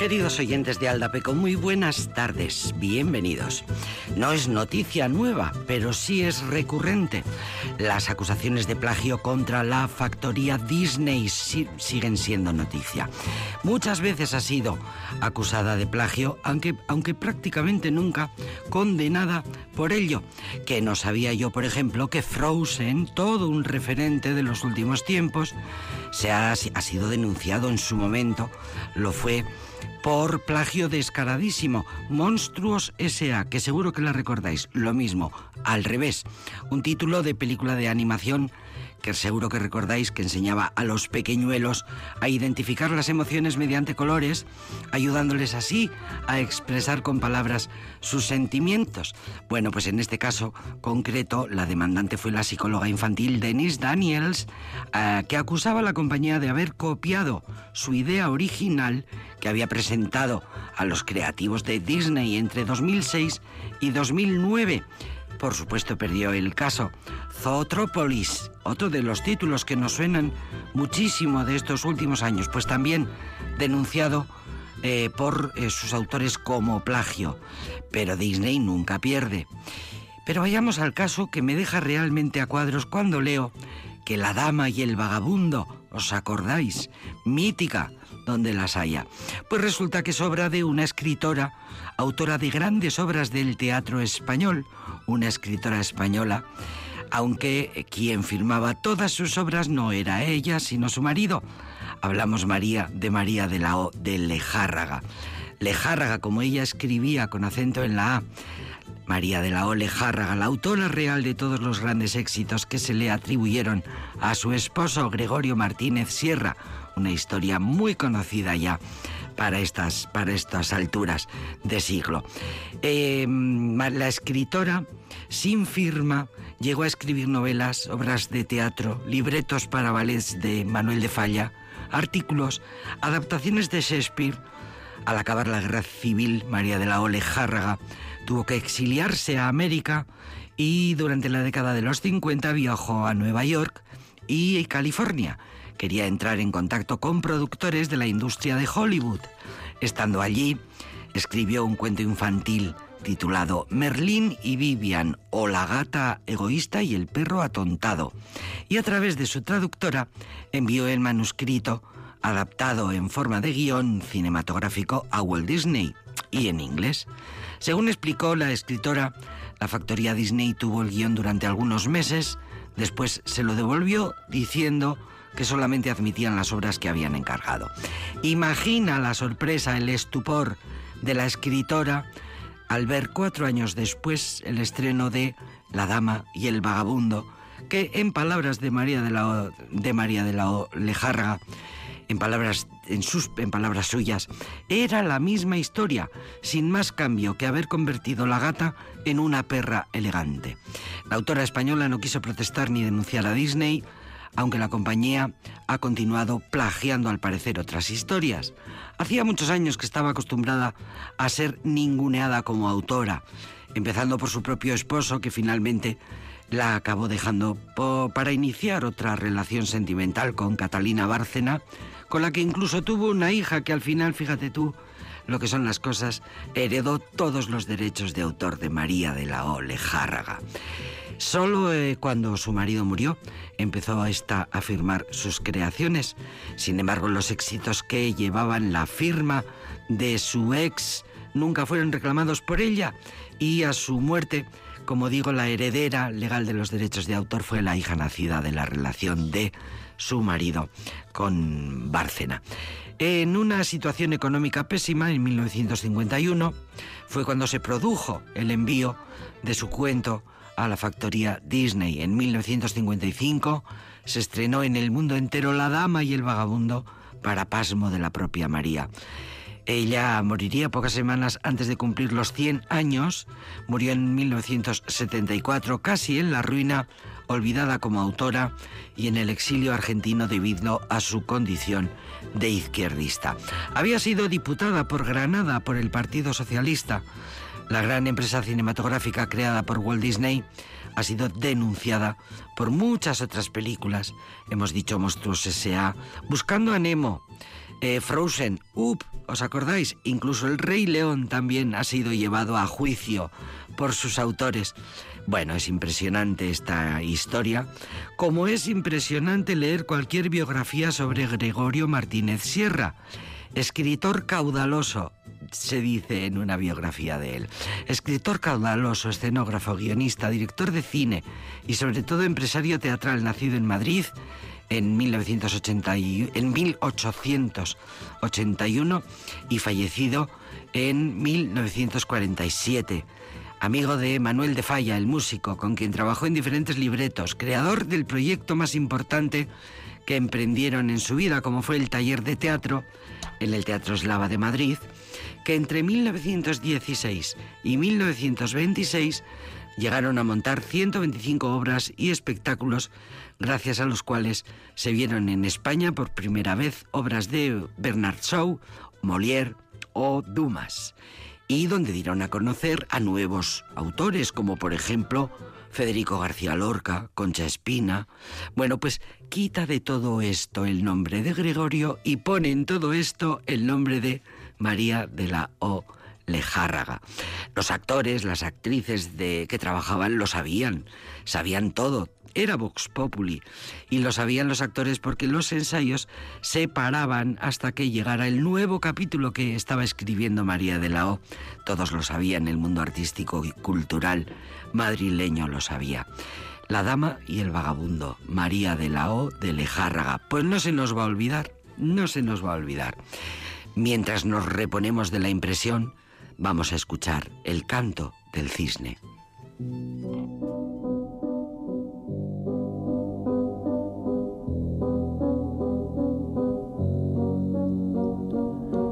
Queridos oyentes de Aldapeco, muy buenas tardes, bienvenidos. No es noticia nueva, pero sí es recurrente. Las acusaciones de plagio contra la factoría Disney siguen siendo noticia. Muchas veces ha sido acusada de plagio, aunque, aunque prácticamente nunca condenada por ello. Que no sabía yo, por ejemplo, que Frozen, todo un referente de los últimos tiempos, se ha, ha sido denunciado en su momento, lo fue por plagio descaradísimo. Monstruos S.A., que seguro que la recordáis. Lo mismo, al revés. Un título de película de animación que seguro que recordáis que enseñaba a los pequeñuelos a identificar las emociones mediante colores, ayudándoles así a expresar con palabras sus sentimientos. Bueno, pues en este caso concreto, la demandante fue la psicóloga infantil Denise Daniels, eh, que acusaba a la compañía de haber copiado su idea original que había presentado a los creativos de Disney entre 2006 y 2009 por supuesto perdió el caso. Zootrópolis, otro de los títulos que nos suenan muchísimo de estos últimos años, pues también denunciado eh, por eh, sus autores como plagio. Pero Disney nunca pierde. Pero vayamos al caso que me deja realmente a cuadros cuando leo que La Dama y el Vagabundo, ¿os acordáis? Mítica, donde las haya. Pues resulta que es obra de una escritora, autora de grandes obras del teatro español, una escritora española, aunque quien firmaba todas sus obras no era ella, sino su marido. Hablamos María de María de la O de Lejárraga. Lejárraga, como ella escribía con acento en la A. María de la O Lejárraga, la autora real de todos los grandes éxitos que se le atribuyeron a su esposo Gregorio Martínez Sierra, una historia muy conocida ya para estas, para estas alturas de siglo. Eh, la escritora, sin firma, llegó a escribir novelas, obras de teatro, libretos para ballets de Manuel de Falla, artículos, adaptaciones de Shakespeare. Al acabar la guerra civil, María de la Ole Járraga tuvo que exiliarse a América y durante la década de los 50 viajó a Nueva York y California Quería entrar en contacto con productores de la industria de Hollywood. Estando allí, escribió un cuento infantil titulado Merlín y Vivian o la gata egoísta y el perro atontado. Y a través de su traductora envió el manuscrito adaptado en forma de guion cinematográfico a Walt Disney y en inglés. Según explicó la escritora, la factoría Disney tuvo el guion durante algunos meses, después se lo devolvió diciendo que solamente admitían las obras que habían encargado. Imagina la sorpresa, el estupor de la escritora al ver cuatro años después el estreno de La Dama y el Vagabundo, que en palabras de María de la, de María de la Lejarga, en palabras, en, sus, en palabras suyas, era la misma historia, sin más cambio que haber convertido la gata en una perra elegante. La autora española no quiso protestar ni denunciar a Disney, aunque la compañía ha continuado plagiando al parecer otras historias. Hacía muchos años que estaba acostumbrada a ser ninguneada como autora, empezando por su propio esposo que finalmente la acabó dejando para iniciar otra relación sentimental con Catalina Bárcena, con la que incluso tuvo una hija que al final, fíjate tú, lo que son las cosas, heredó todos los derechos de autor de María de la O. Lejárraga. Solo eh, cuando su marido murió empezó esta a firmar sus creaciones. Sin embargo, los éxitos que llevaban la firma de su ex nunca fueron reclamados por ella y a su muerte, como digo, la heredera legal de los derechos de autor fue la hija nacida de la relación de su marido con Bárcena. En una situación económica pésima, en 1951, fue cuando se produjo el envío de su cuento a la factoría Disney. En 1955 se estrenó en el mundo entero La Dama y el Vagabundo para pasmo de la propia María. Ella moriría pocas semanas antes de cumplir los 100 años. Murió en 1974, casi en la ruina, olvidada como autora y en el exilio argentino debido a su condición de izquierdista. Había sido diputada por Granada por el Partido Socialista la gran empresa cinematográfica creada por Walt Disney ha sido denunciada por muchas otras películas. Hemos dicho Monstruos S.A., Buscando a Nemo, eh, Frozen, Up, ¿os acordáis? Incluso el Rey León también ha sido llevado a juicio por sus autores. Bueno, es impresionante esta historia, como es impresionante leer cualquier biografía sobre Gregorio Martínez Sierra, escritor caudaloso, se dice en una biografía de él. Escritor caudaloso, escenógrafo, guionista, director de cine y sobre todo empresario teatral nacido en Madrid en, 1980 en 1881 y fallecido en 1947 amigo de Manuel de Falla, el músico, con quien trabajó en diferentes libretos, creador del proyecto más importante que emprendieron en su vida, como fue el taller de teatro en el Teatro Eslava de Madrid, que entre 1916 y 1926 llegaron a montar 125 obras y espectáculos, gracias a los cuales se vieron en España por primera vez obras de Bernard Shaw, Molière o Dumas y donde dieron a conocer a nuevos autores, como por ejemplo Federico García Lorca, Concha Espina. Bueno, pues quita de todo esto el nombre de Gregorio y pone en todo esto el nombre de María de la O. Lejárraga. Los actores, las actrices de que trabajaban lo sabían, sabían todo, era Vox Populi y lo sabían los actores porque los ensayos se paraban hasta que llegara el nuevo capítulo que estaba escribiendo María de la O. Todos lo sabían, el mundo artístico y cultural madrileño lo sabía. La dama y el vagabundo, María de la O de Lejárraga. Pues no se nos va a olvidar, no se nos va a olvidar. Mientras nos reponemos de la impresión, vamos a escuchar el canto del cisne.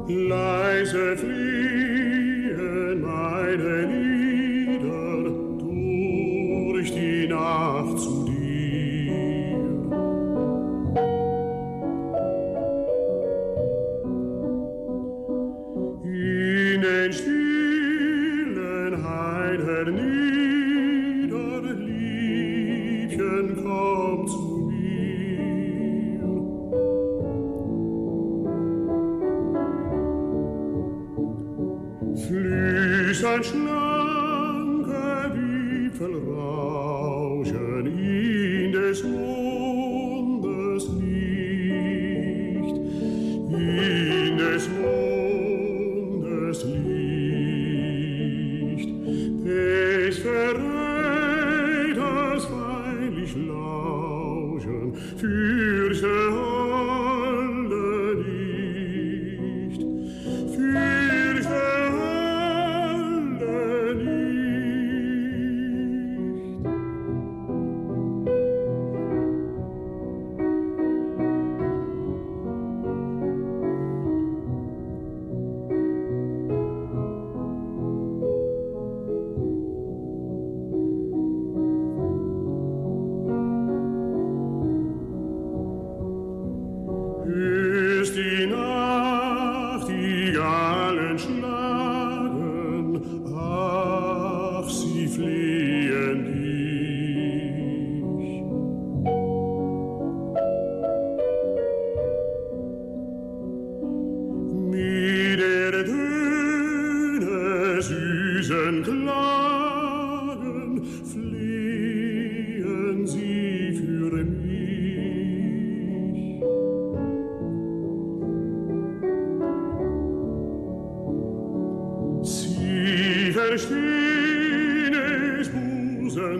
leise fliegt. durch ein Schnee.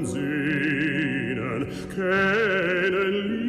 sehnen, kennen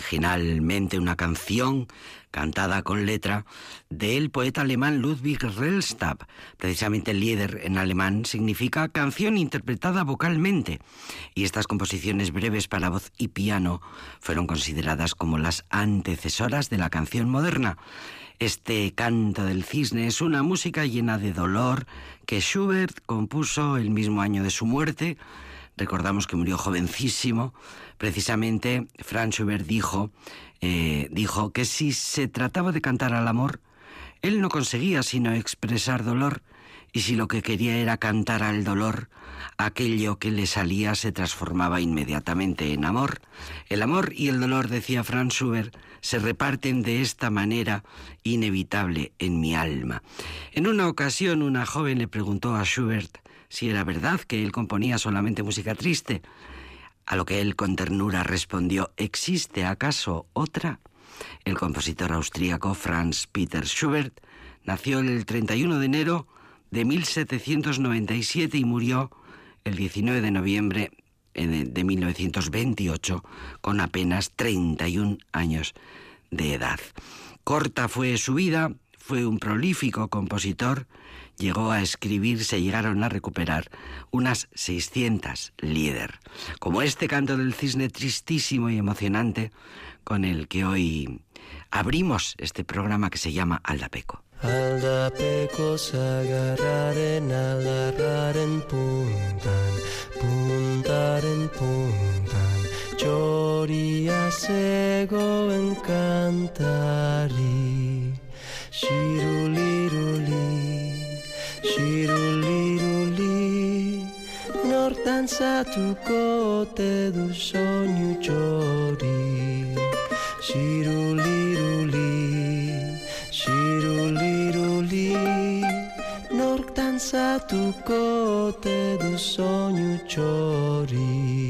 originalmente una canción cantada con letra del poeta alemán Ludwig Rellstab. Precisamente el líder en alemán significa canción interpretada vocalmente y estas composiciones breves para voz y piano fueron consideradas como las antecesoras de la canción moderna. Este canto del cisne es una música llena de dolor que Schubert compuso el mismo año de su muerte. Recordamos que murió jovencísimo, Precisamente Franz Schubert dijo, eh, dijo que si se trataba de cantar al amor, él no conseguía sino expresar dolor, y si lo que quería era cantar al dolor, aquello que le salía se transformaba inmediatamente en amor. El amor y el dolor, decía Franz Schubert, se reparten de esta manera inevitable en mi alma. En una ocasión una joven le preguntó a Schubert si era verdad que él componía solamente música triste. A lo que él con ternura respondió, ¿existe acaso otra? El compositor austríaco Franz Peter Schubert nació el 31 de enero de 1797 y murió el 19 de noviembre de 1928 con apenas 31 años de edad. Corta fue su vida, fue un prolífico compositor, llegó a escribir, se llegaron a recuperar unas 600 líder, como este canto del cisne tristísimo y emocionante con el que hoy abrimos este programa que se llama Aldapeco. Aldapeco sagarraren aldarraren puntan, puntaren puntan, choria zegoen kantari, shiruliruli. Dantzatuko ote du soinu txori. Shiruliruli Shiruliruli. Nor dantzatuko ote du soinu txori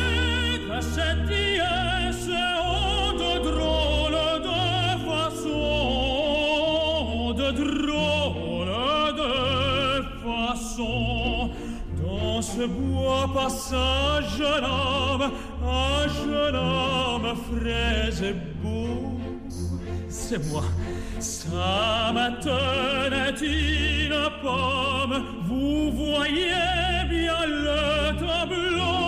ce bois passe un jeune homme, un jeune homme frais et beau. C'est moi, ça me tenait une pomme. Vous voyez bien le tableau.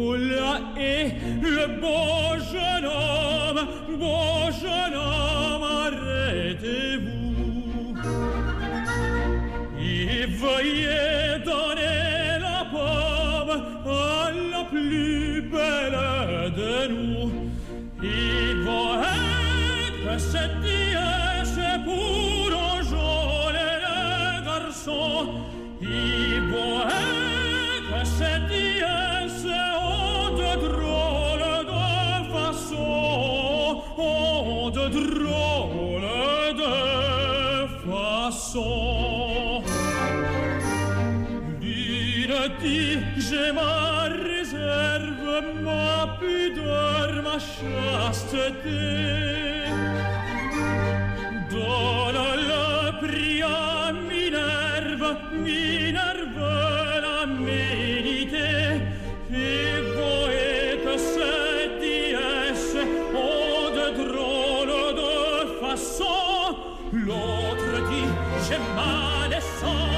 Oh, là est le beau jeune homme, beau jeune homme, arrêtez-vous. Veuillez donner la pomme à la plus belle de nous. Il va être cette déesse pour enjôler les garçons. Il être cette déesse en de drôle de façon. De drôle de façon. petit, j'ai ma réserve, ma pudeur, ma chasteté. Donna la pria Minerva, Minerva la médité, et voyez cette dièse, oh de drôle de façon, l'autre dit, j'ai ma naissance.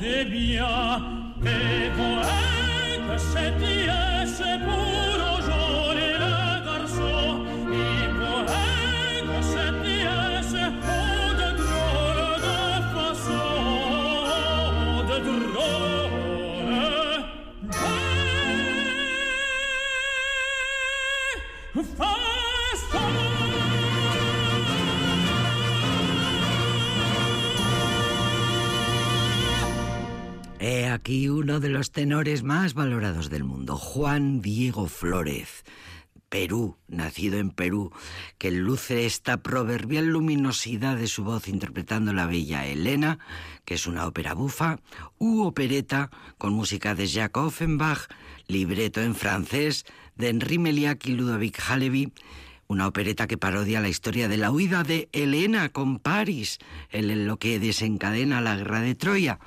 des biens, et vous êtes aquí uno de los tenores más valorados del mundo, Juan Diego Flórez. Perú, nacido en Perú, que luce esta proverbial luminosidad de su voz interpretando la bella Elena, que es una ópera bufa, u opereta con música de Jacques Offenbach, libreto en francés de Henri Meliac y Ludovic Halevi, una opereta que parodia la historia de la huida de Elena con París, en lo que desencadena la guerra de Troya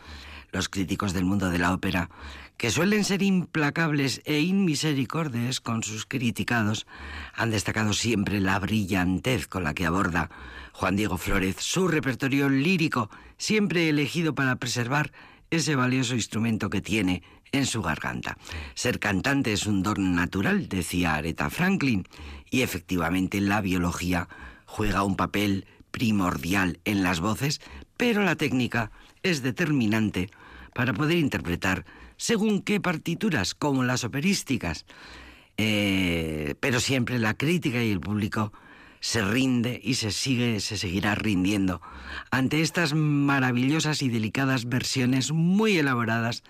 los críticos del mundo de la ópera, que suelen ser implacables e inmisericordes con sus criticados, han destacado siempre la brillantez con la que aborda Juan Diego Flórez su repertorio lírico, siempre elegido para preservar ese valioso instrumento que tiene en su garganta. Ser cantante es un don natural, decía Aretha Franklin, y efectivamente la biología juega un papel primordial en las voces, pero la técnica es determinante para poder interpretar según qué partituras, como las operísticas. Eh, pero siempre la crítica y el público se rinde y se sigue, se seguirá rindiendo ante estas maravillosas y delicadas versiones muy elaboradas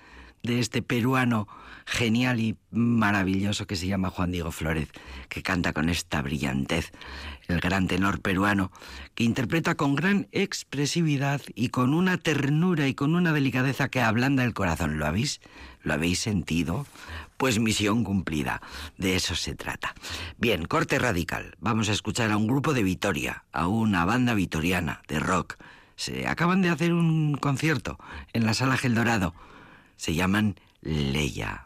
de este peruano genial y maravilloso que se llama Juan Diego Flórez, que canta con esta brillantez, el gran tenor peruano, que interpreta con gran expresividad y con una ternura y con una delicadeza que ablanda el corazón. ¿Lo habéis? ¿Lo habéis sentido? Pues misión cumplida. De eso se trata. Bien, corte radical. Vamos a escuchar a un grupo de Vitoria, a una banda vitoriana de rock. Se acaban de hacer un concierto en la sala Gel Dorado. Se llaman Leia.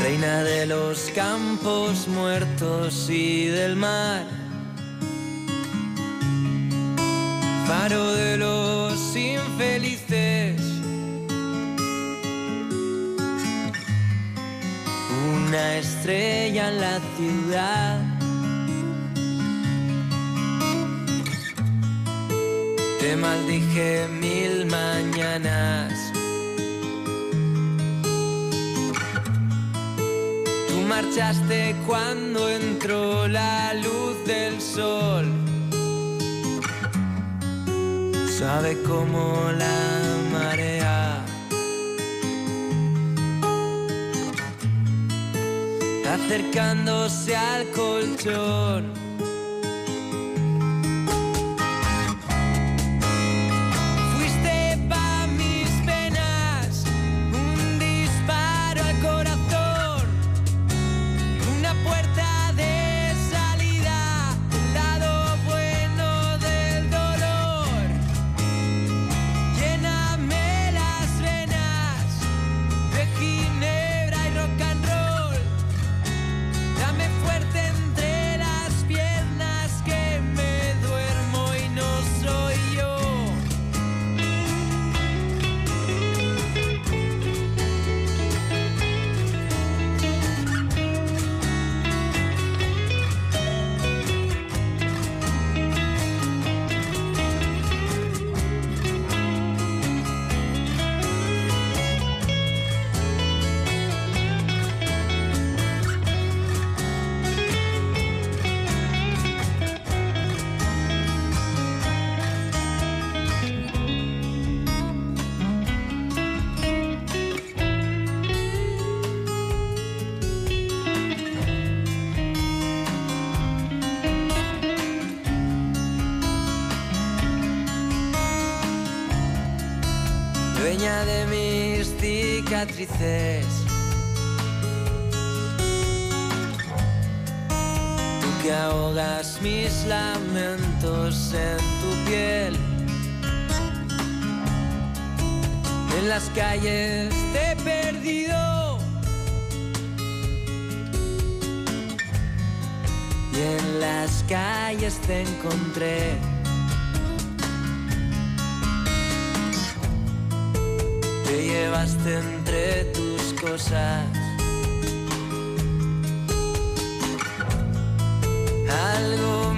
Reina de los campos muertos y del mar. Faro de los infelices. Una estrella en la ciudad. Te maldije mil mañanas. Tú marchaste cuando entró la luz del sol. Sabe como la marea. acercándose al colchón. Tú que ahogas mis lamentos en tu piel. En las calles te he perdido. Y en las calles te encontré. Llevaste entre tus cosas. Algo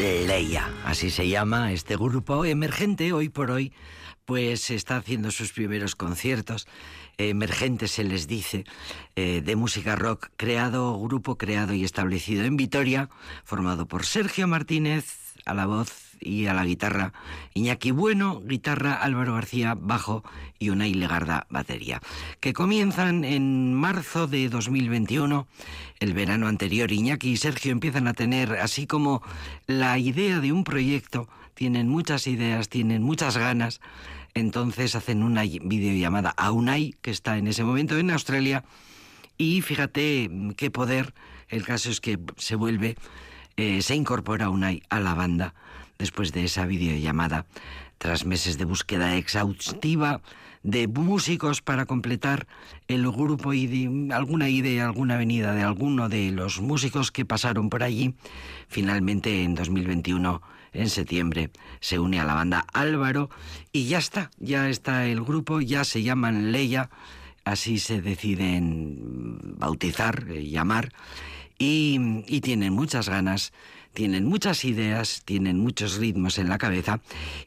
Leia, así se llama este grupo emergente hoy por hoy, pues está haciendo sus primeros conciertos. Emergente se les dice, eh, de música rock, creado, grupo creado y establecido en Vitoria, formado por Sergio Martínez a la voz y a la guitarra, Iñaki Bueno, guitarra, Álvaro García, bajo y Unai Legarda, batería, que comienzan en marzo de 2021. El verano anterior, Iñaki y Sergio empiezan a tener así como la idea de un proyecto, tienen muchas ideas, tienen muchas ganas, entonces hacen una videollamada a Unai, que está en ese momento en Australia, Y fíjate qué poder, el caso es que se vuelve, eh, se incorpora Unai a la banda después de esa videollamada, tras meses de búsqueda exhaustiva de músicos para completar el grupo y alguna idea, alguna venida de alguno de los músicos que pasaron por allí, finalmente en 2021 en septiembre se une a la banda Álvaro y ya está, ya está el grupo, ya se llaman Leia, así se deciden bautizar, eh, llamar, y tienen muchas ganas tienen muchas ideas, tienen muchos ritmos en la cabeza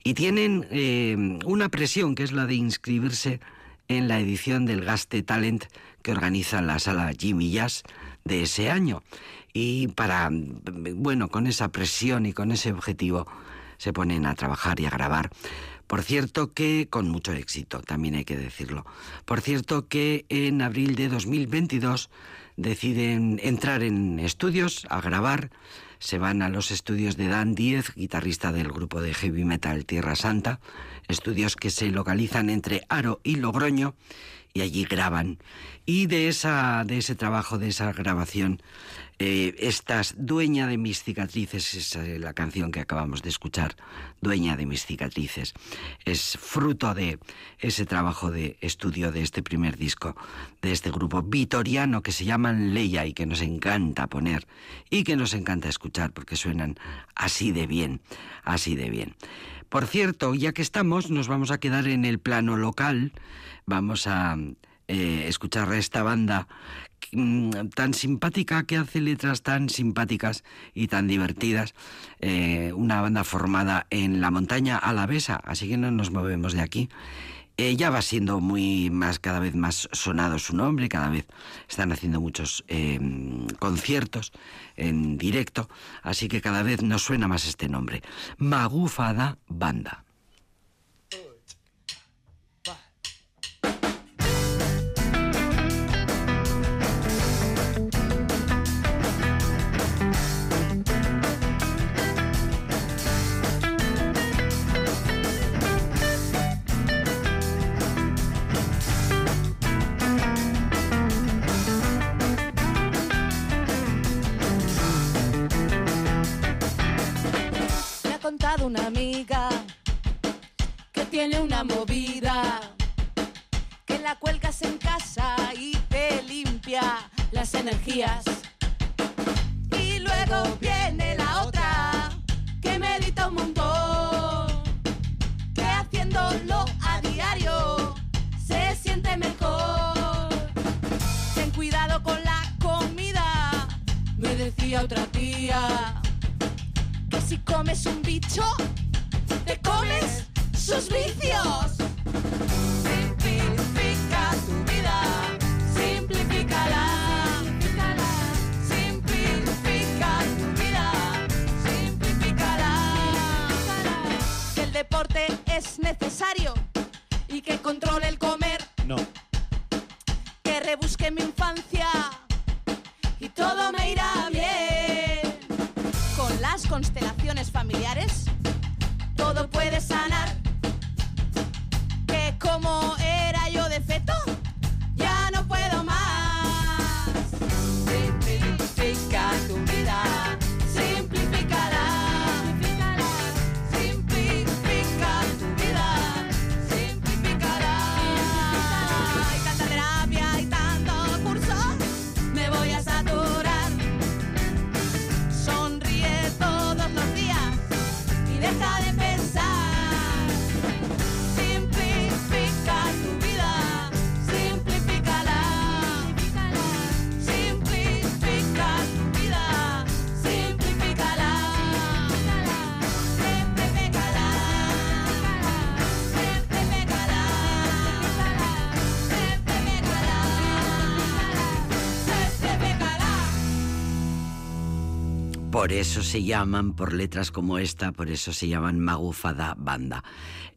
y tienen eh, una presión que es la de inscribirse en la edición del Gaste Talent que organiza la sala Jimmy Jazz de ese año. Y para, bueno, con esa presión y con ese objetivo se ponen a trabajar y a grabar. Por cierto que, con mucho éxito, también hay que decirlo. Por cierto que en abril de 2022 deciden entrar en estudios a grabar se van a los estudios de Dan Diez, guitarrista del grupo de heavy metal Tierra Santa, estudios que se localizan entre Aro y Logroño, y allí graban. Y de, esa, de ese trabajo, de esa grabación, eh, estás dueña de mis cicatrices, es la canción que acabamos de escuchar, dueña de mis cicatrices. Es fruto de ese trabajo de estudio de este primer disco, de este grupo vitoriano que se llaman Leia y que nos encanta poner y que nos encanta escuchar porque suenan así de bien, así de bien. Por cierto, ya que estamos, nos vamos a quedar en el plano local, vamos a eh, escuchar a esta banda tan simpática que hace letras tan simpáticas y tan divertidas, eh, una banda formada en la montaña alavesa, así que no nos movemos de aquí. Eh, ya va siendo muy más, cada vez más sonado su nombre, cada vez están haciendo muchos conciertos en directo, así que cada vez nos suena más este nombre. Magufada Banda. Una amiga que tiene una movida, que la cuelgas en casa y te limpia las energías. Y luego viene la otra que medita un montón, que haciéndolo a diario se siente mejor. Ten cuidado con la comida, me decía otra tía si comes un bicho, te comes sus vicios. Simplifica tu vida, simplifícala. Simplifica tu vida, simplifícala. Que el deporte es necesario y que controle el comer. No. Que rebusque mi infancia y todo me irá bien. Las constelaciones familiares, todo puede sanar. Que como Por eso se llaman, por letras como esta, por eso se llaman Magufada Banda.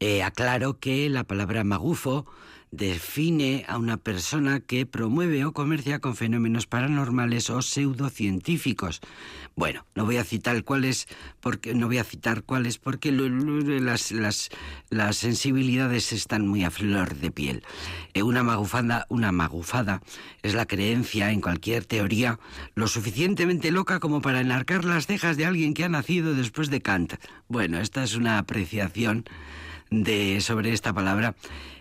Eh, aclaro que la palabra magufo define a una persona que promueve o comercia con fenómenos paranormales o pseudocientíficos. Bueno, no voy a citar cuáles porque no voy a citar cuáles porque las, las, las, sensibilidades están muy a flor de piel. Eh, una magufada, una magufada es la creencia en cualquier teoría lo suficientemente loca como para enarcar las cejas de alguien que ha nacido después de Kant. Bueno, esta es una apreciación de sobre esta palabra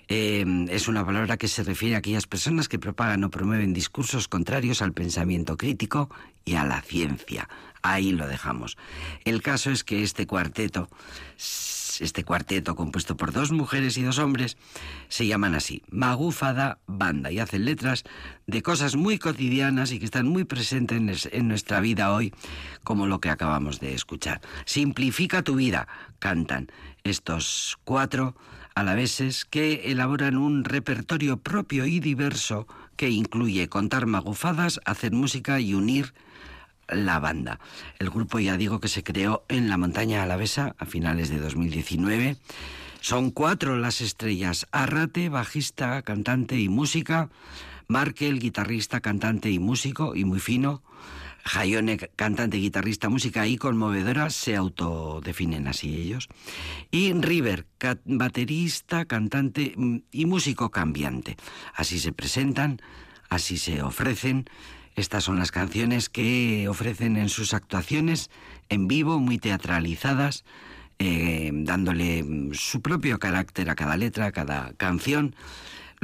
Em, es una palabra que se refiere a aquellas personas que propagan o promueven discursos contrarios al pensamiento crítico y a la ciencia. Ahí lo dejamos. El caso es que este cuarteto, este cuarteto compuesto por dos mujeres y dos hombres, se llaman así, Magufada Banda, y hacen letras de cosas muy cotidianas y que están muy presentes en nuestra vida hoy, como lo que acabamos de escuchar. Simplifica tu vida, cantan estos cuatro alaveses que elaboran un repertorio propio y diverso que incluye contar magufadas, hacer música y unir la banda. El grupo ya digo que se creó en la montaña alavesa a finales de 2019. Son cuatro las estrellas, Arrate, bajista, cantante y música, Markel, guitarrista, cantante y músico y muy fino, Jaione, cantante, guitarrista, música y conmovedora, se autodefinen así ellos. Y River, baterista, cantante mm, y músico cambiante. Así se presentan, así se ofrecen. Estas son las canciones que ofrecen en sus actuaciones en vivo, muy teatralizadas, eh, dándole mm, su propio carácter a cada letra, a cada canción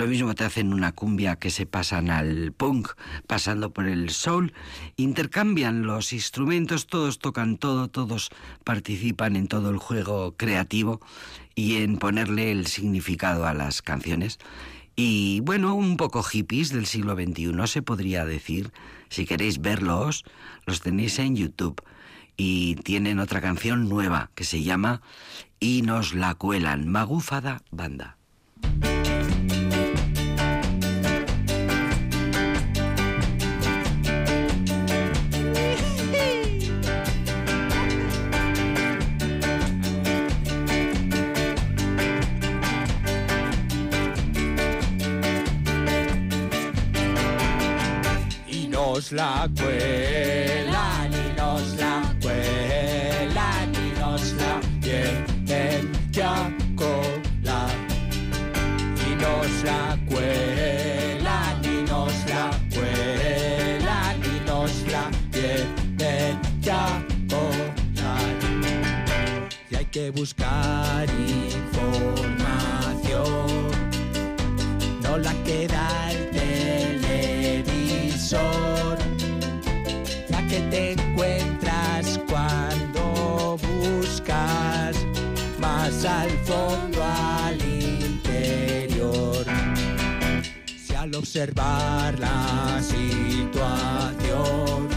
lo mismo te hacen una cumbia que se pasan al punk, pasando por el soul. Intercambian los instrumentos, todos tocan todo, todos participan en todo el juego creativo y en ponerle el significado a las canciones. Y bueno, un poco hippies del siglo XXI se podría decir. Si queréis verlos, los tenéis en YouTube. Y tienen otra canción nueva que se llama Y nos la cuelan, Magufada Banda. La cuelan y nos la cuelan y nos la vienen ya cola y nos la cuelan y nos la cuelan y nos la vienen ya cola y hay que buscar información no la queda al fondo, al interior. Si al observar la situación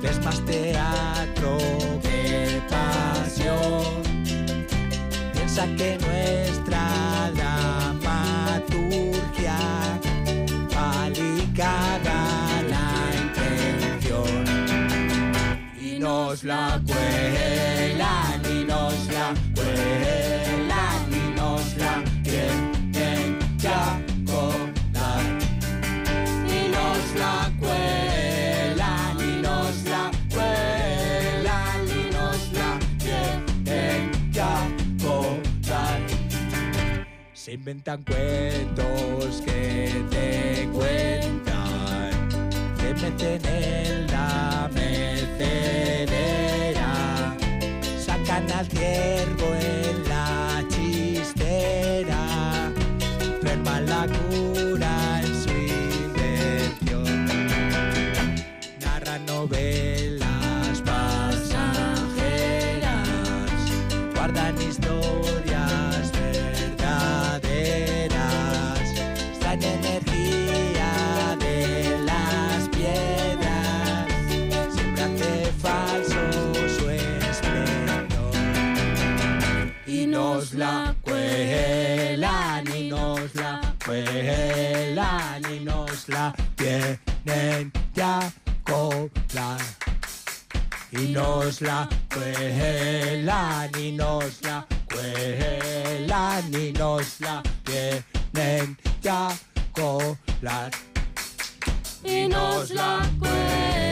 ves más teatro que pasión, piensa que nuestra dramaturgia alicara nos la cuelan y nos Inventan cuentos que te cuentan, te meten en la sacan al ciervo en la chistera, ferman la cura en su invención, narran novelas nos la cuelan y nos la cuelan y nos la tienen ya cola. Y nos la cuelan y nos la cuelan y nos la tienen ya colar. Y nos la cuelan,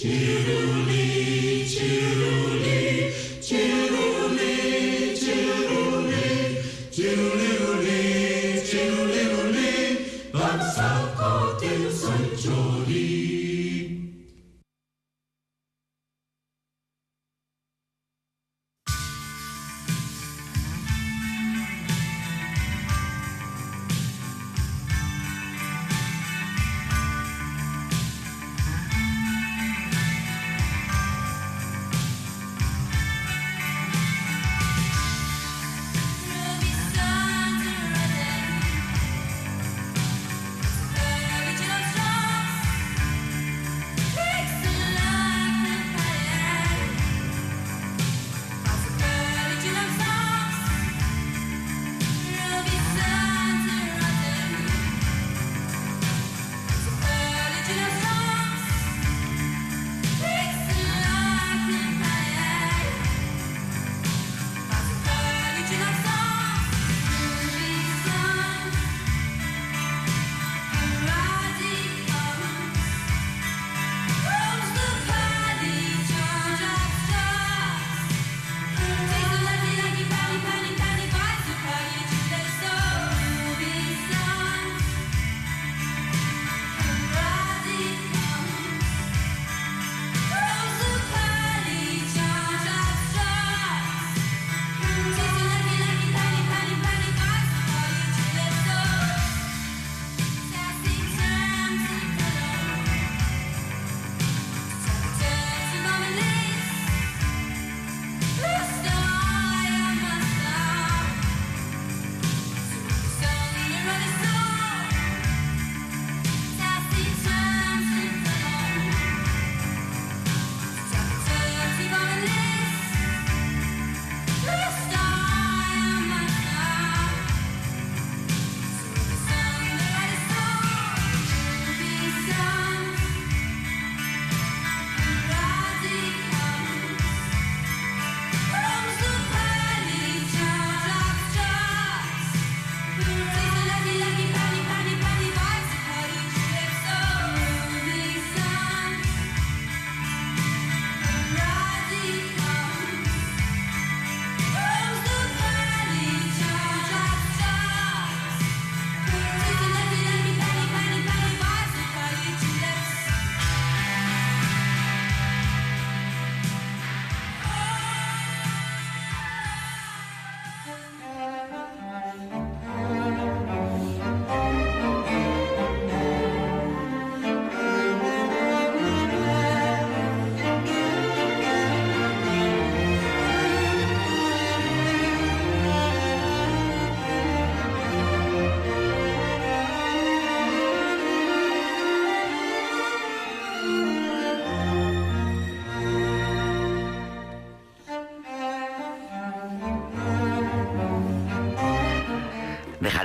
to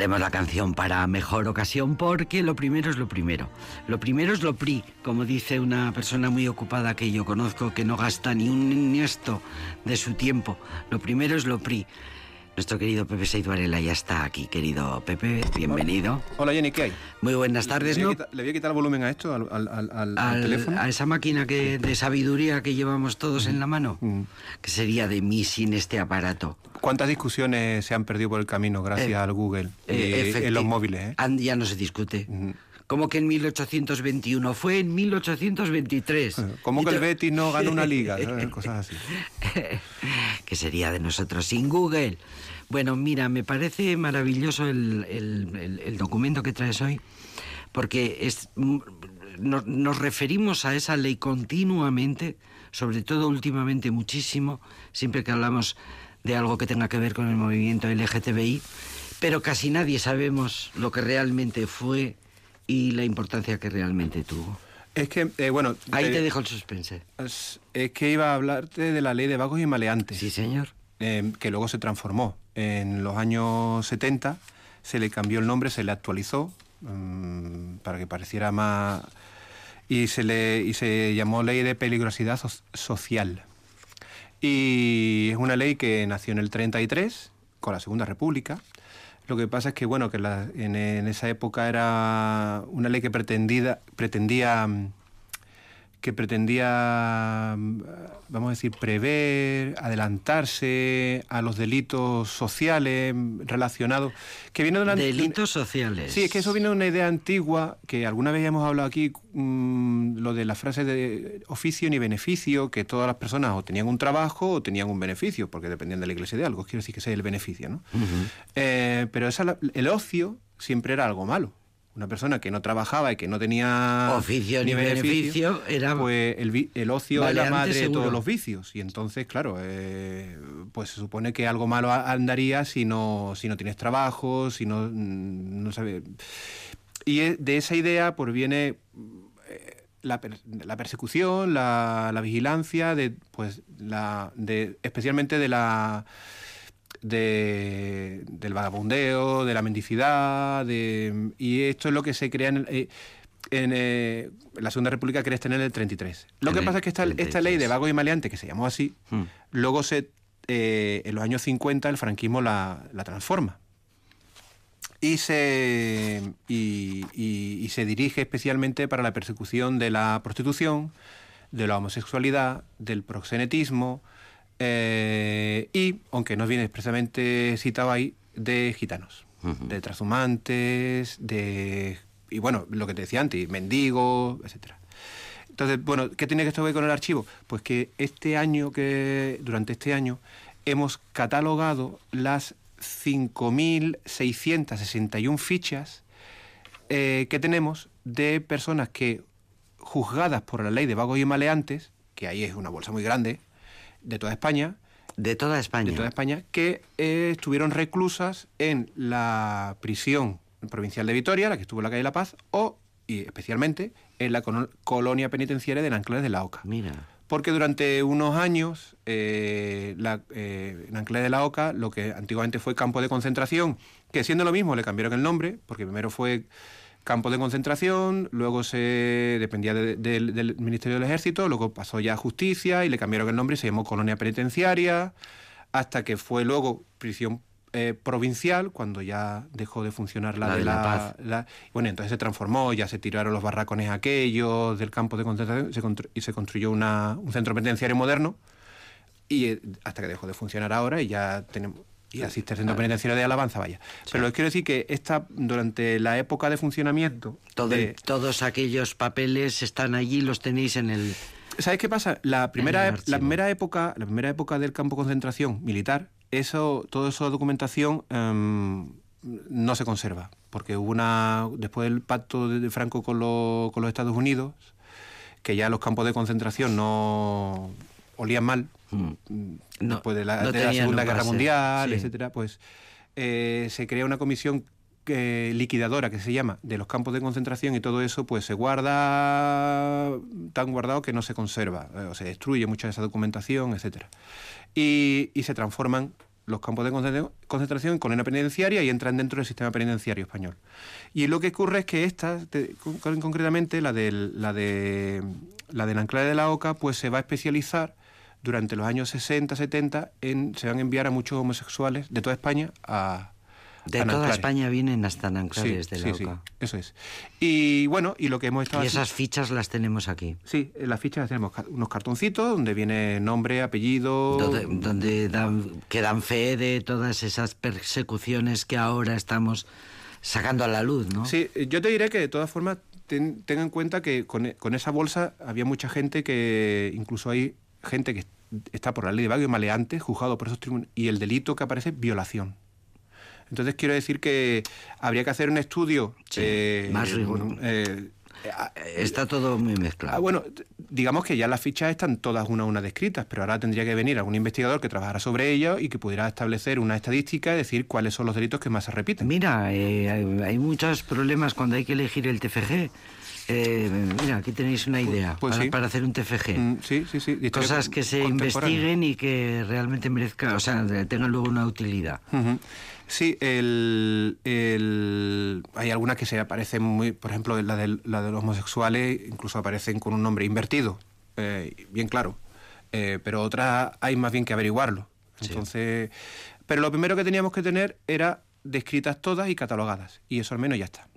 Dejaremos la canción para mejor ocasión porque lo primero es lo primero. Lo primero es lo PRI, como dice una persona muy ocupada que yo conozco que no gasta ni un niesto de su tiempo. Lo primero es lo PRI. Nuestro querido Pepe Seiz Varela ya está aquí, querido Pepe, bienvenido. Hola Jenny, ¿qué hay? Muy buenas tardes, ¿Le voy, a quitar, le voy a quitar el volumen a esto, al, al- al- al- al Al- teléfono. a esa máquina que, de sabiduría que llevamos todos en la mano, que sería de mí sin este aparato. ¿Cuántas discusiones se han perdido por el camino gracias Eh, al Google y Eh, en los móviles? ¿eh? Ya no se discute. Ujú. Como que en 1821 fue en 1823. ¿Cómo Y que el Betis no ganó una liga? Cosas así. que sería de nosotros sin Google. Bueno, mira, me parece maravilloso el, el- el- el documento que traes hoy, porque es, mm, nos, nos referimos a esa ley continuamente, sobre todo últimamente muchísimo, siempre que hablamos de algo que tenga que ver con el movimiento LGTBI, pero casi nadie sabemos lo que realmente fue y la importancia que realmente tuvo. Es que, eh, bueno... Ahí te- te dejo el suspense. Es, es que iba a hablarte de la ley de vagos y maleantes. Sí, señor. eh, que luego se transformó. En los años 70 se le cambió el nombre, se le actualizó mm, para que pareciera más... Y se, le, y se llamó Ley de Peligrosidad So- Social. Y es una ley que nació en el 33, con la Segunda República. Lo que pasa es que, bueno, que la- en, esa época era una ley que pretendía, pretendía mm, que pretendía, mm, vamos a decir, prever, adelantarse a los delitos sociales mm, relacionados, que viene de una... Delitos sociales. Sí, es que eso viene de una idea antigua, que alguna vez ya hemos hablado aquí, mm, lo de la frase de oficio ni beneficio, que todas las personas o tenían un trabajo o tenían un beneficio, porque dependían de la iglesia de algo, quiero decir que es el beneficio, ¿no? Eh, pero esa, el ocio siempre era algo malo. Una persona que no trabajaba y que no tenía Oficio ni beneficio era pues el, ocio es la madre de todos los vicios. Y entonces claro eh, pues se supone que algo malo andaría si no si no tienes trabajo si no mm, no sabes y e- de esa idea pues viene eh, la, per- la persecución la, la vigilancia de pues la de especialmente de la de, del vagabundeo, de la mendicidad, de, y esto es lo que se crea en, eh, en, eh, la Segunda República crea este en el 33. Lo que pasa es que esta, esta 33. ley de vago y maleante, que se llamó así, Mm. luego se, eh, en los años 50 el franquismo la, la transforma. Y se, y, y- y se dirige especialmente para la persecución de la prostitución, de la homosexualidad, del proxenetismo eh, y, aunque no viene expresamente citado ahí, de gitanos, de transhumantes, de... y bueno, lo que te decía antes, mendigos, etcétera. Entonces, bueno, ¿qué tiene que esto ver con el archivo? Pues que este año, que durante este año, hemos catalogado las 5.661 fichas eh, que tenemos de personas que, juzgadas por la ley de vagos y maleantes, que ahí es una bolsa muy grande, de toda España, De toda España. de toda España, que eh, estuvieron reclusas en la prisión provincial de Vitoria, la que estuvo en la calle La Paz, o, y especialmente, en la colo- colonia penitenciaria de Nanclares de la Oca. Mira. Porque durante unos años, eh, la, eh, de la Oca, lo que antiguamente fue campo de concentración, que siendo lo mismo le cambiaron el nombre, porque primero fue campo de concentración, luego se dependía de- del- del Ministerio del Ejército, luego pasó ya a Justicia y le cambiaron el nombre y se llamó Colonia Penitenciaria, hasta que fue luego prisión eh, provincial, cuando ya dejó de funcionar la, La de de La la, Paz. la- bueno, entonces se transformó, ya se tiraron los barracones aquellos del campo de concentración se constru- y se construyó una- un centro penitenciario moderno y eh, hasta que dejó de funcionar ahora y ya tenemos y asiste el centro penitenciario de Alabanza, vaya. Pero les quiero decir que esta, durante la época de funcionamiento... Todo- de- Todos aquellos papeles están allí, los tenéis en el... ¿Sabes qué pasa? La primera, la primera época, la primera época del campo de concentración militar, eso, toda esa documentación em, no se conserva, porque hubo una después del pacto de, Franco con, lo- con los Estados Unidos, que ya los campos de concentración no olían mal No, después de la, no de la Segunda un Guerra Mundial, sí. etcétera, pues eh, se crea una comisión eh, liquidadora que se llama de los campos de concentración y todo eso pues se guarda tan guardado que no se conserva eh, o se destruye mucha de esa documentación, etcétera. Y, y se transforman los campos de concentra- concentración en colonia penitenciaria y entran dentro del sistema penitenciario español. Y lo que ocurre es que esta, te- con- concretamente la, del- la de la de Anclares de la Oca, pues se va a especializar durante los años 60, 70, en, se van a enviar a muchos homosexuales de toda España a... De a toda Nanclares. España vienen hasta Sí, Nanclares de la sí, sí, eso es. Y bueno, y lo que hemos estado Y esas fichas las tenemos aquí. Sí, en las fichas tenemos ca- unos cartoncitos donde viene nombre, apellido... Donde, donde dan, que dan fe de todas esas persecuciones que ahora estamos sacando a la luz, ¿no? Sí, eh, yo te diré que de todas formas ten, ten en cuenta que con, con esa bolsa había mucha gente que, incluso hay gente que está por la ley de vago y maleante, juzgado por esos tribunales, y el delito que aparece es violación. Entonces quiero decir que habría que hacer un estudio Sí, eh, más riguroso. eh, Está todo muy Ah, mezclado. bueno, t- digamos que ya las fichas están todas una a una descritas, pero ahora tendría que venir algún investigador que trabajara sobre ello y que pudiera establecer una estadística y decir cuáles son los delitos que más se repiten. Mira, eh, hay, hay muchos problemas cuando hay que elegir el TFG. Eh, mira, aquí tenéis una idea Pues para, sí. para hacer un TFG. Mm, sí, sí, sí. Cosas que se investiguen y que realmente merezcan, o sea, tengan luego una utilidad. Sí, el, el- hay algunas que se aparecen muy, por ejemplo, la de, la de los homosexuales, incluso aparecen con un nombre invertido, eh, bien claro. Eh, pero otras hay más bien que averiguarlo. Sí. Entonces, pero lo primero que teníamos que tener era descritas todas y catalogadas, y eso al menos ya está.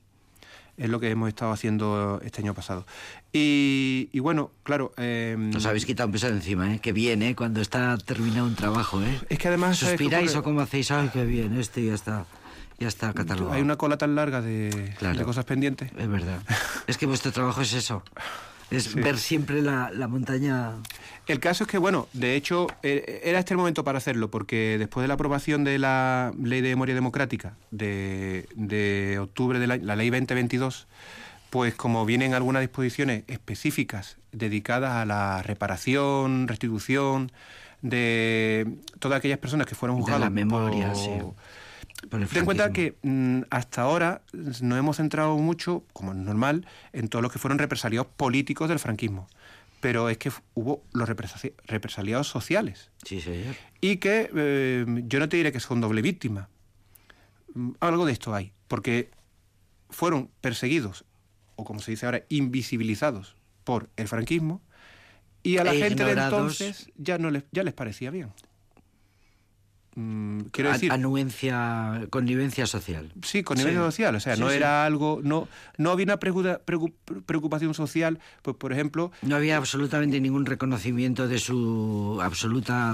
Es lo que hemos estado haciendo este año pasado. Y, y bueno, claro. em, Os habéis quitado un peso de encima, ¿eh? Qué bien, ¿eh? Cuando está terminado un trabajo, ¿eh? Es que además, ¿sabes qué ¿Suspiráis o cómo hacéis? Ay, qué bien, este ya está, ya está catalogado. hay una cola tan larga de, Claro. de cosas pendientes. Es verdad. es que vuestro trabajo es eso. Es ver siempre la, la montaña... El caso es que, bueno, de hecho, eh, era este el momento para hacerlo, porque después de la aprobación de la Ley de Memoria Democrática de, de octubre de la, la Ley 2022, pues como vienen algunas disposiciones específicas dedicadas a la reparación, restitución de todas aquellas personas que fueron De juzgadas la memoria, por- sí. Ten en cuenta que mm, hasta ahora nos hemos centrado mucho, como es normal, en todos los que fueron represaliados políticos del franquismo. Pero es que hubo los represali- represaliados sociales. Sí, señor. Y que eh, yo no te diré que son doble víctima. Mm, Algo de esto hay. Porque fueron perseguidos, o como se dice ahora, invisibilizados por el franquismo. Y a la E gente de entonces ya, no les, ya les parecía bien. Mm, quiero decir, Anuencia, connivencia social. Sí, con nivel Sí. social, o sea, Sí, no sí. era algo, no, no había una preocupa- preocup- preocupación social, pues por ejemplo, No había absolutamente ningún reconocimiento de su absoluta...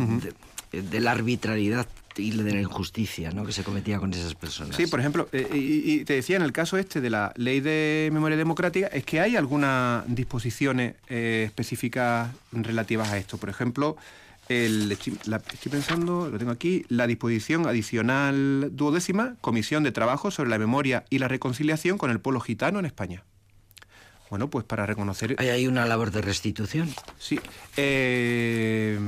de, de la arbitrariedad y de la injusticia ¿no? que se cometía con esas personas. sí, por ejemplo, eh, y, y te decía en el caso este de la ley de memoria democrática, es que hay algunas disposiciones eh, específicas relativas a esto. Por ejemplo, el, estoy, la- estoy pensando, lo tengo aquí, la disposición adicional duodécima, Comisión de Trabajo sobre la Memoria y la Reconciliación con el Pueblo Gitano en España. Bueno, pues para reconocer Hay ahí una labor de restitución. Sí. eh,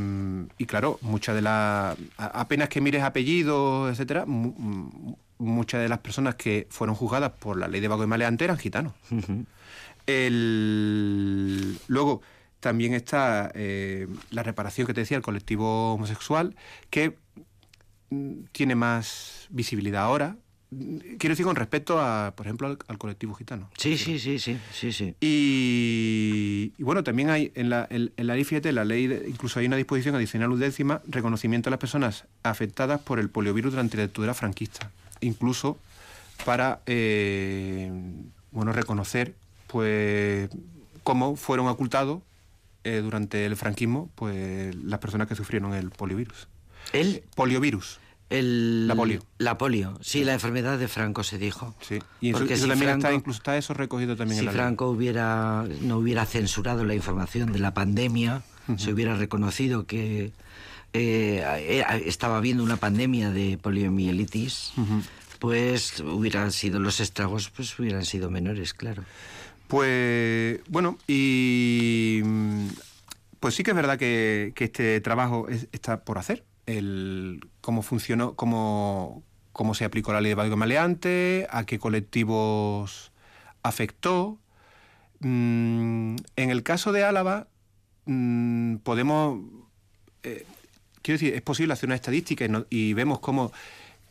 y claro, muchas de las. Apenas que mires apellidos, etcétera, mu- mu- muchas de las personas que fueron juzgadas por la ley de vago y maleante eran gitanos. El- luego, también está eh, la reparación que te decía, el colectivo homosexual, que mm, tiene más visibilidad ahora. Mm, Quiero decir, con respecto a, por ejemplo, al, al colectivo gitano. Sí, sí, sí, sí, sí, sí. Y, y bueno, también hay en la, en, en la ley, fíjate, la ley, de- incluso hay una disposición adicional undécima, reconocimiento a las personas afectadas por el poliovirus durante la dictadura franquista, incluso para, eh, bueno, reconocer, pues, cómo fueron ocultados eh, durante el franquismo, pues, las personas que sufrieron el poliovirus. El, Poliovirus, el, La polio. La polio, sí, la enfermedad de Franco se dijo. sí. Y eso, Porque eso si también está, Franco- incluso está eso recogido también Si en la ley. Franco hubiera, no hubiera censurado la información de la pandemia, se hubiera reconocido que eh, era- estaba habiendo una pandemia de poliomielitis, pues hubieran sido los estragos, pues hubieran sido menores, claro. Pues bueno, y mm, pues sí que es verdad que, este trabajo es- está por hacer. El cómo funcionó, cómo, cómo se aplicó la ley de Valgo Maleante, a qué colectivos afectó. Mm, en el caso de Álava, mm, podemos eh, quiero decir, es posible hacer una estadística y, y vemos cómo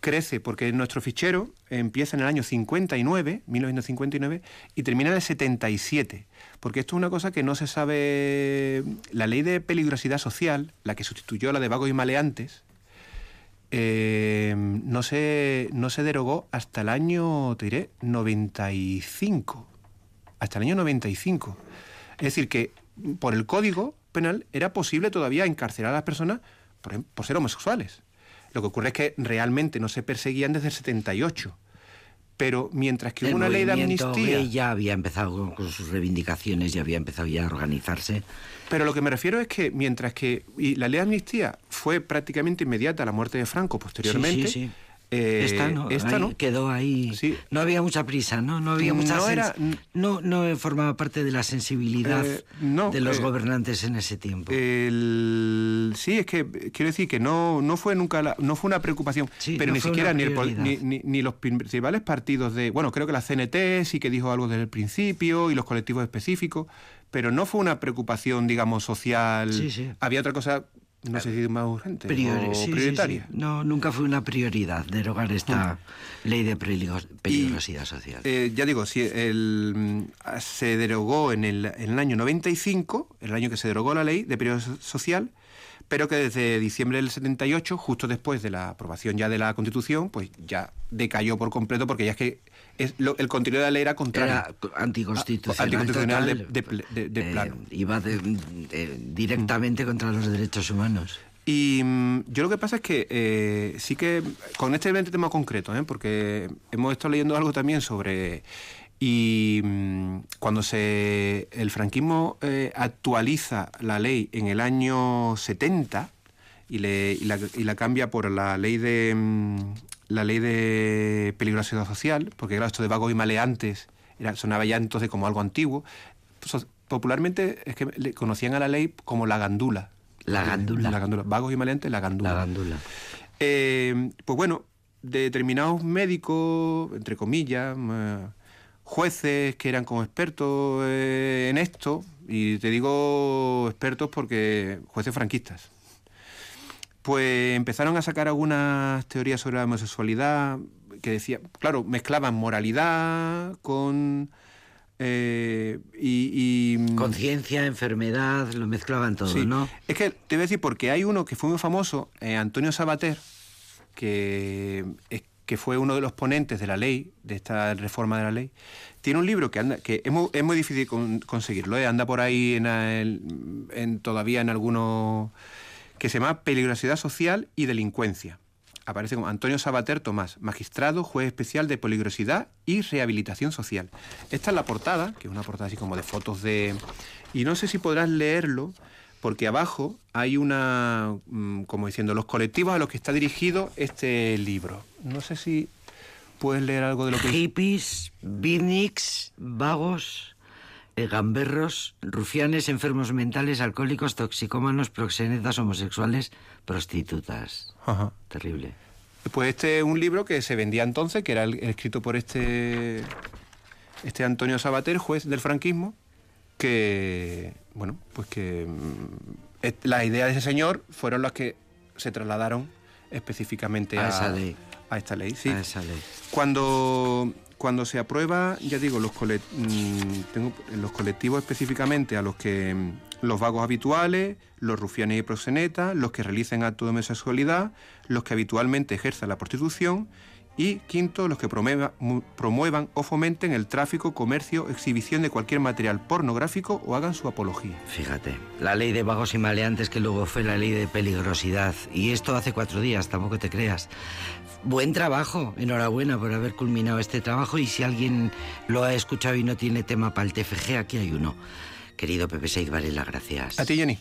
crece, porque nuestro fichero empieza en el año 59, 1959, y termina en el 77. Porque esto es una cosa que no se sabe. La ley de peligrosidad social, la que sustituyó a la de vagos y maleantes, eh, no, se, no se derogó hasta el año, te diré, 95. Hasta el año 95. Es decir, que por el código penal era posible todavía encarcelar a las personas por, por ser homosexuales. Lo que ocurre es que realmente no se perseguían desde el 78. Pero mientras que El hubo una ley de amnistía... ya había empezado con, con sus reivindicaciones, ya había empezado ya a organizarse. Pero lo que me refiero es que mientras que y la ley de amnistía fue prácticamente inmediata a la muerte de Franco posteriormente, Sí, sí, sí. Eh, esta no, esta ahí no. quedó ahí. Sí. No había mucha prisa, ¿no? No había mucha No era- no, no formaba parte de la sensibilidad Eh, no, de los eh, gobernantes en ese tiempo. El- sí, es que quiero decir que no, no fue nunca la- no fue una preocupación, Sí, pero ni siquiera ni, el ni, ni- ni los principales partidos de, bueno, creo que la CNT sí que dijo algo desde el principio y los colectivos específicos, pero no fue una preocupación, digamos, social. Sí, sí. Había otra cosa, no sé si más urgente Priori- o sí, prioritaria. sí. No, nunca fue una prioridad derogar esta ley de peligros- peligrosidad social. Eh, ya digo, si el, mm, se derogó en el, en el año 95, el año que se derogó la ley de so- social, pero que desde diciembre del 78, justo después de la aprobación ya de la Constitución, pues ya decayó por completo porque ya es que es lo- el contenido de la ley era contrario. Era anticonstitucional. Anticonstitucional de- total. de de- de Eh, plano. iba directamente contra los derechos humanos. Y mm, yo lo que pasa es que eh, sí que con este tema concreto, ¿eh? porque hemos estado leyendo algo también sobre y mm, cuando se el franquismo eh, actualiza la ley en el año 70 y, le, y, la, y la cambia por la ley de mm, la ley de peligrosidad social, porque claro, esto de vagos y maleantes era, sonaba ya entonces como algo antiguo. Popularmente es que le conocían a la ley como la gandula. La gandula. La gandula. Vagos y maleantes, la gandula. La gándula. Eh, pues bueno, determinados médicos, entre comillas, eh, jueces que eran como expertos eh, en esto, y te digo expertos porque jueces franquistas, pues empezaron a sacar algunas teorías sobre la homosexualidad que decía, claro, mezclaban moralidad con... eh, y, y- Conciencia, enfermedad, lo mezclaban todo, Sí. ¿no? Es que te voy a decir, porque hay uno que fue muy famoso, eh, Antonio Sabater, que, es- que fue uno de los ponentes de la ley, de esta reforma de la ley. Tiene un libro que anda, que es muy, es muy difícil con- conseguirlo, eh, anda por ahí en, el- en- todavía en algunos que se llama Peligrosidad Social y Delincuencia. Aparece como Antonio Sabater Tomás, magistrado, juez especial de peligrosidad y rehabilitación social. Esta es la portada, que es una portada así como de fotos de... Y no sé si podrás leerlo, porque abajo hay una, mm, como diciendo, los colectivos a los que está dirigido este libro. No sé si puedes leer algo de lo que... Hippies, beatniks, vagos, gamberros, rufianes, enfermos mentales, alcohólicos, toxicómanos, proxenetas, homosexuales, prostitutas. Ajá. Terrible. Pues este es un libro que se vendía entonces, que era el, el escrito por este, este Antonio Sabater, juez del franquismo, que, bueno, pues que mm, las ideas de ese señor fueron las que se trasladaron específicamente A a, esa ley. A esta ley. Sí. A esa ley. Cuando, cuando se aprueba, ya digo, los, cole- mm, tengo los colectivos específicamente a los que mm, los vagos habituales, los rufianes y proxenetas, los que realicen actos de homosexualidad, los que habitualmente ejerzan la prostitución y quinto, los que promueva- mu- promuevan o fomenten el tráfico, comercio, exhibición de cualquier material pornográfico o hagan su apología. Fíjate, la ley de vagos y maleantes que luego fue la ley de peligrosidad. Y esto hace cuatro días, tampoco te creas. Buen trabajo, enhorabuena por haber culminado este trabajo y si alguien lo ha escuchado y no tiene tema para el TFG, aquí hay uno. Querido Pepe Seid, vale las gracias. A ti, Jenny.